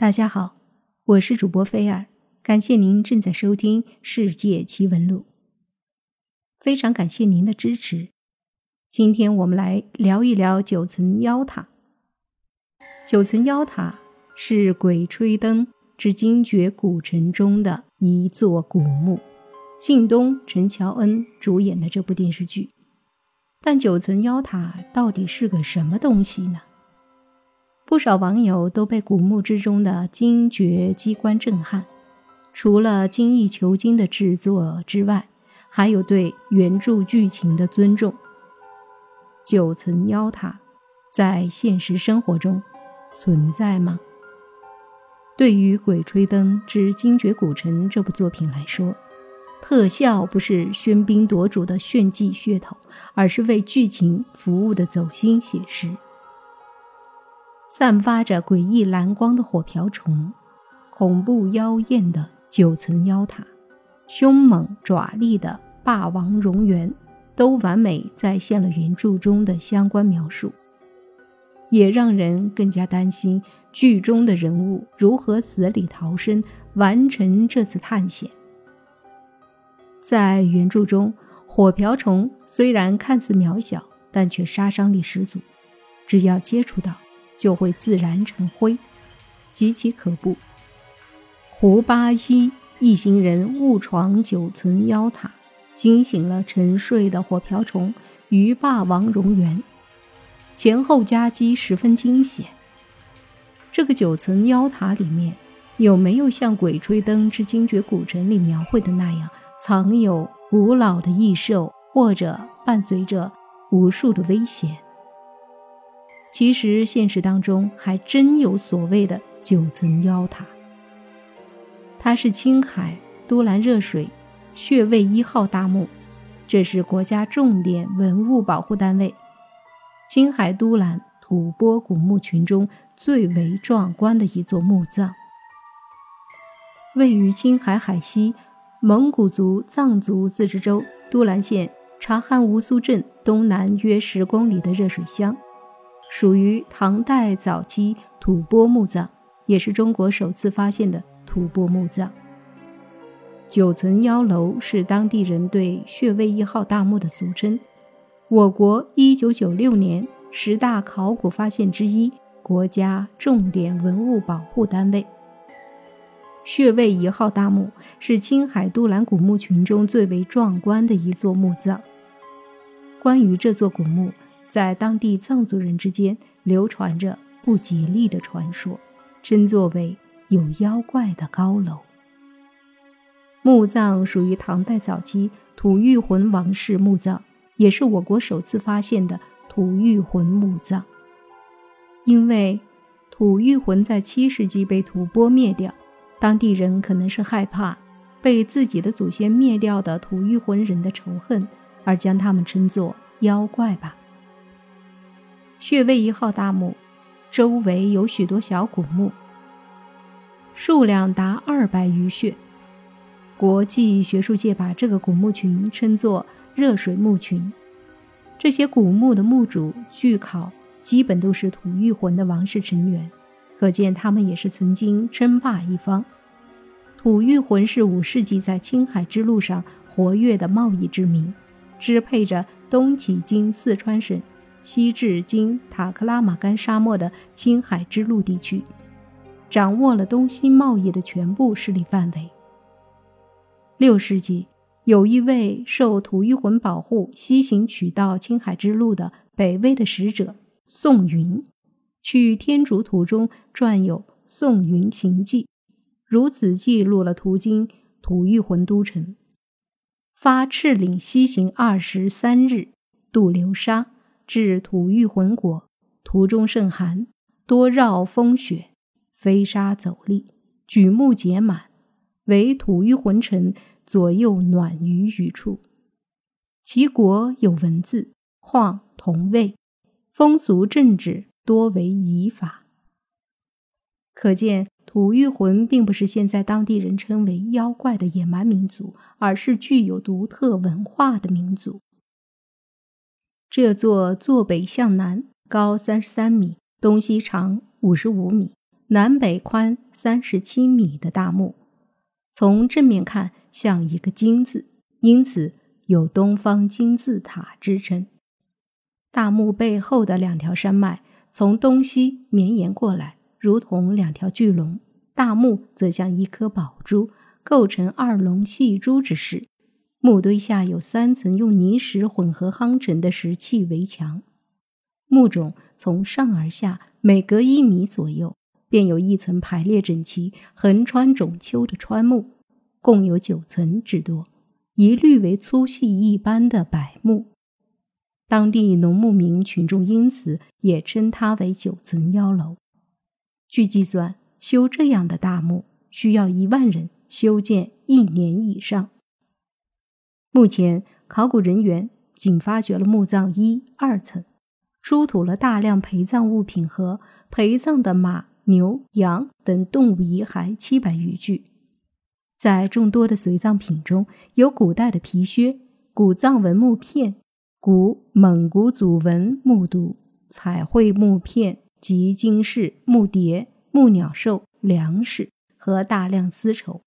大家好，我是主播菲尔，感谢您正在收听《世界奇闻录》，非常感谢您的支持。今天我们来聊一聊九层妖塔。九层妖塔是《鬼吹灯之精绝古城》中的一座古墓，靳东、陈乔恩主演的这部电视剧。但九层妖塔到底是个什么东西呢？不少网友都被古墓之中的精绝机关震撼，除了精益求精的制作之外，还有对原著剧情的尊重。九层妖塔在现实生活中存在吗？对于《鬼吹灯之精绝古城》这部作品来说，特效不是喧宾夺主的炫技噱头，而是为剧情服务的走心写实。散发着诡异蓝光的火瓢虫，恐怖妖艳的九层妖塔，凶猛爪力的霸王蝾螈，都完美再现了原著中的相关描述，也让人更加担心剧中的人物如何死里逃生，完成这次探险。在原著中，火瓢虫虽然看似渺小，但却杀伤力十足，只要接触到。就会自然成灰，极其可怖。胡八一一行人误闯九层妖塔，惊醒了沉睡的火瓢虫与霸王蝾螈，前后夹击十分惊险。这个九层妖塔里面有没有像《鬼吹灯之精绝古城》里描绘的那样，藏有古老的异兽，或者伴随着无数的危险？其实现实当中还真有所谓的九层妖塔。它是青海都兰热水穴位一号大墓，这是国家重点文物保护单位。青海都兰吐蕃古墓群中最为壮观的一座墓葬，位于青海海西蒙古族藏族自治州都兰县察罕乌苏镇东南约十公里的热水乡。属于唐代早期吐蕃墓葬，也是中国首次发现的吐蕃墓葬。九层妖楼是当地人对穴位一号大墓的俗称。我国一九九六年十大考古发现之一，国家重点文物保护单位。穴位一号大墓是青海都兰古墓群中最为壮观的一座墓葬。关于这座古墓。在当地藏族人之间流传着不吉利的传说，称作为有妖怪的高楼。墓葬属于唐代早期吐谷浑王室墓葬，也是我国首次发现的吐谷浑墓葬。因为吐谷浑在七世纪被吐蕃灭掉，当地人可能是害怕被自己的祖先灭掉的吐谷浑人的仇恨，而将他们称作妖怪吧。穴位一号大墓周围有许多小古墓，数量达二百余穴。国际学术界把这个古墓群称作“热水墓群”。这些古墓的墓主，据考基本都是吐谷浑的王室成员，可见他们也是曾经称霸一方。吐谷浑是五世纪在青海之路上活跃的贸易之民，支配着东起今四川省。西至今塔克拉玛干沙漠的青海之路地区，掌握了东西贸易的全部势力范围。六世纪，有一位受吐谷浑保护西行取道青海之路的北魏的使者宋云，去天竺途中撰有《宋云行记》，如此记录了途经吐谷浑都城，发赤岭西行二十三日，渡流沙。至吐玉浑国，途中甚寒，多绕风雪，飞沙走砾，举目结满，唯吐玉浑尘左右暖于余处。其国有文字，况同位，风俗政治多为夷法。可见吐谷浑并不是现在当地人称为妖怪的野蛮民族，而是具有独特文化的民族。这座坐北向南，高三十三米，东西长五十五米，南北宽三十七米的大墓，从正面看像一个金字，因此有“东方金字塔”之称。大墓背后的两条山脉从东西绵延过来，如同两条巨龙；大墓则像一颗宝珠，构成二龙戏珠之势。墓堆下有三层用泥石混合夯成的石砌围墙，墓冢从上而下每隔一米左右。便有一层排列整齐、横穿种丘的川木，共有九层之多，一律为粗细一般的柏木。当地农牧民群众因此也称它为九层妖楼。据计算，修这样的大墓需要一万人修建一年以上。目前，考古人员仅发掘了墓葬一二层，出土了大量陪葬物品和陪葬的马。牛、羊等动物遗骸七百余具，在众多的随葬品中，有古代的皮靴、古藏文木片、古蒙古祖文木牍、彩绘木片及金饰、木碟、木鸟兽、粮食和大量丝绸。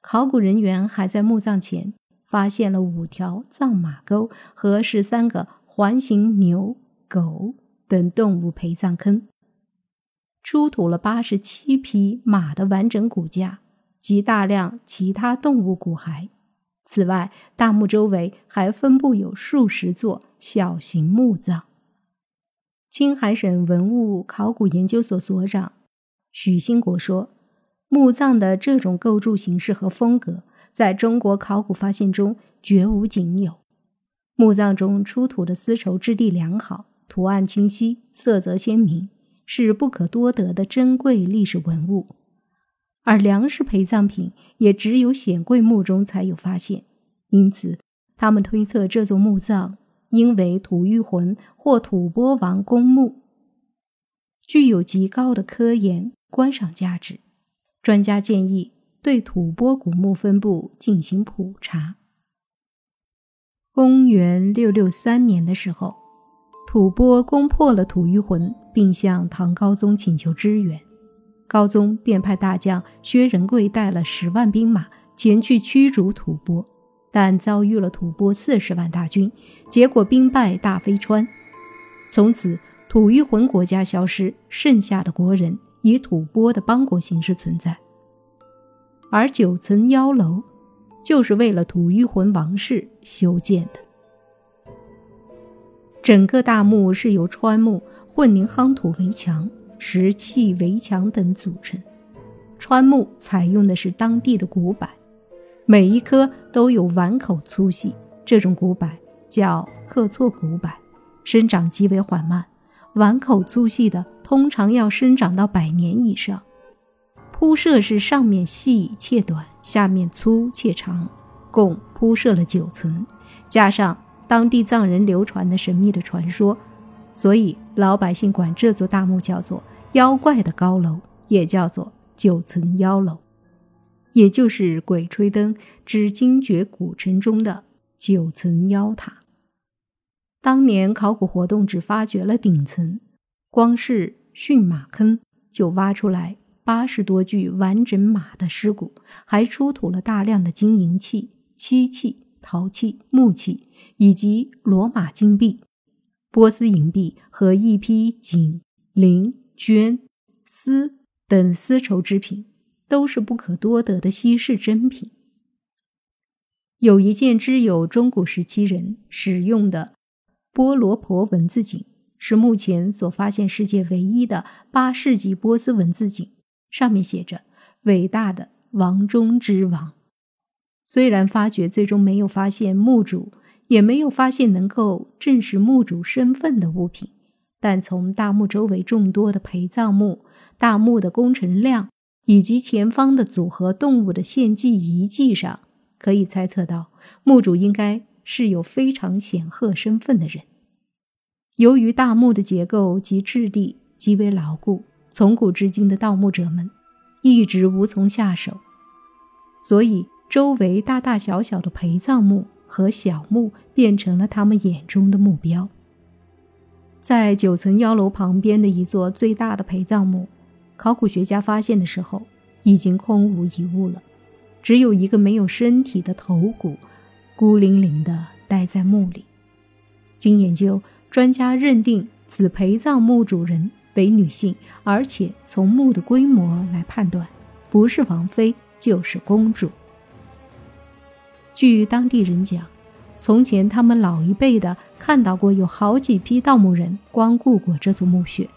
考古人员还在墓葬前发现了五条藏马沟和十三个环形牛、狗等动物陪葬坑。出土了八十七匹马的完整骨架及大量其他动物骨骸。此外，大墓周围还分布有数十座小型墓葬。青海省文物考古研究所所长许兴国说：“墓葬的这种构筑形式和风格，在中国考古发现中绝无仅有。墓葬中出土的丝绸质地良好，图案清晰，色泽鲜明。”是不可多得的珍贵历史文物，而粮食陪葬品也只有显贵墓中才有发现，因此他们推测这座墓葬应为吐谷浑或吐蕃王公墓，具有极高的科研观赏价值。专家建议对吐蕃古墓分布进行普查。公元六六三年的时候。吐蕃攻破了吐谷浑，并向唐高宗请求支援，高宗便派大将薛仁贵带了十万兵马前去驱逐吐蕃，但遭遇了吐蕃四十万大军，结果兵败大飞川。从此，吐谷浑国家消失，剩下的国人以吐蕃的邦国形式存在。而九层妖楼，就是为了吐谷浑王室修建的。整个大墓是由川木、混凝夯土围墙、石砌围墙等组成。川木采用的是当地的古柏，每一棵都有碗口粗细。这种古柏叫刻错古柏，生长极为缓慢。碗口粗细的通常要生长到百年以上。铺设是上面细且短，下面粗且长，共铺设了九层，加上。当地藏人流传的神秘的传说，所以老百姓管这座大墓叫做“妖怪的高楼”，也叫做“九层妖楼”，也就是《鬼吹灯之精绝古城》中的九层妖塔。当年考古活动只发掘了顶层，光是驯马坑就挖出来八十多具完整马的尸骨，还出土了大量的金银器、漆器。陶器、木器以及罗马金币、波斯银币和一批锦、绫、绢、丝等丝绸制品，都是不可多得的稀世珍品。有一件只有中古时期人使用的波罗婆文字锦，是目前所发现世界唯一的八世纪波斯文字锦，上面写着“伟大的王中之王”。虽然发掘最终没有发现墓主，也没有发现能够证实墓主身份的物品，但从大墓周围众多的陪葬墓、大墓的工程量以及前方的组合动物的献祭遗迹上，可以猜测到墓主应该是有非常显赫身份的人。由于大墓的结构及质地极为牢固，从古至今的盗墓者们一直无从下手，所以。周围大大小小的陪葬墓和小墓变成了他们眼中的目标。在九层妖楼旁边的一座最大的陪葬墓，考古学家发现的时候，已经空无一物了，只有一个没有身体的头骨，孤零零地待在墓里。经研究，专家认定此陪葬墓主人为女性，而且从墓的规模来判断，不是王妃就是公主。据当地人讲，从前他们老一辈的看到过有好几批盗墓人光顾过这座墓穴。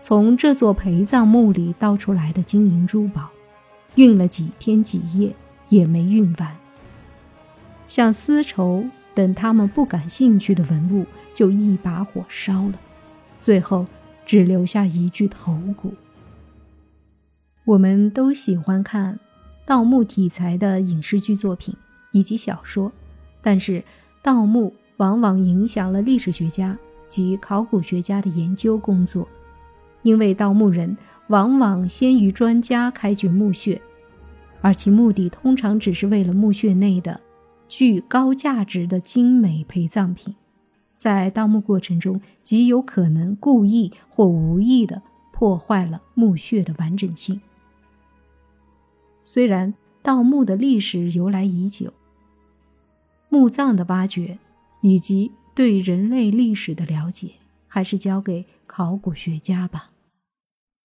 从这座陪葬墓里盗出来的金银珠宝，运了几天几夜也没运完。像丝绸等他们不感兴趣的文物，就一把火烧了，最后只留下一具头骨。我们都喜欢看盗墓题材的影视剧作品以及小说，但是盗墓往往影响了历史学家及考古学家的研究工作。因为盗墓人往往先于专家开掘墓穴，而其目的通常只是为了墓穴内的具高价值的精美陪葬品，在盗墓过程中极有可能故意或无意的破坏了墓穴的完整性。虽然盗墓的历史由来已久，墓葬的挖掘以及对人类历史的了解。还是交给考古学家吧。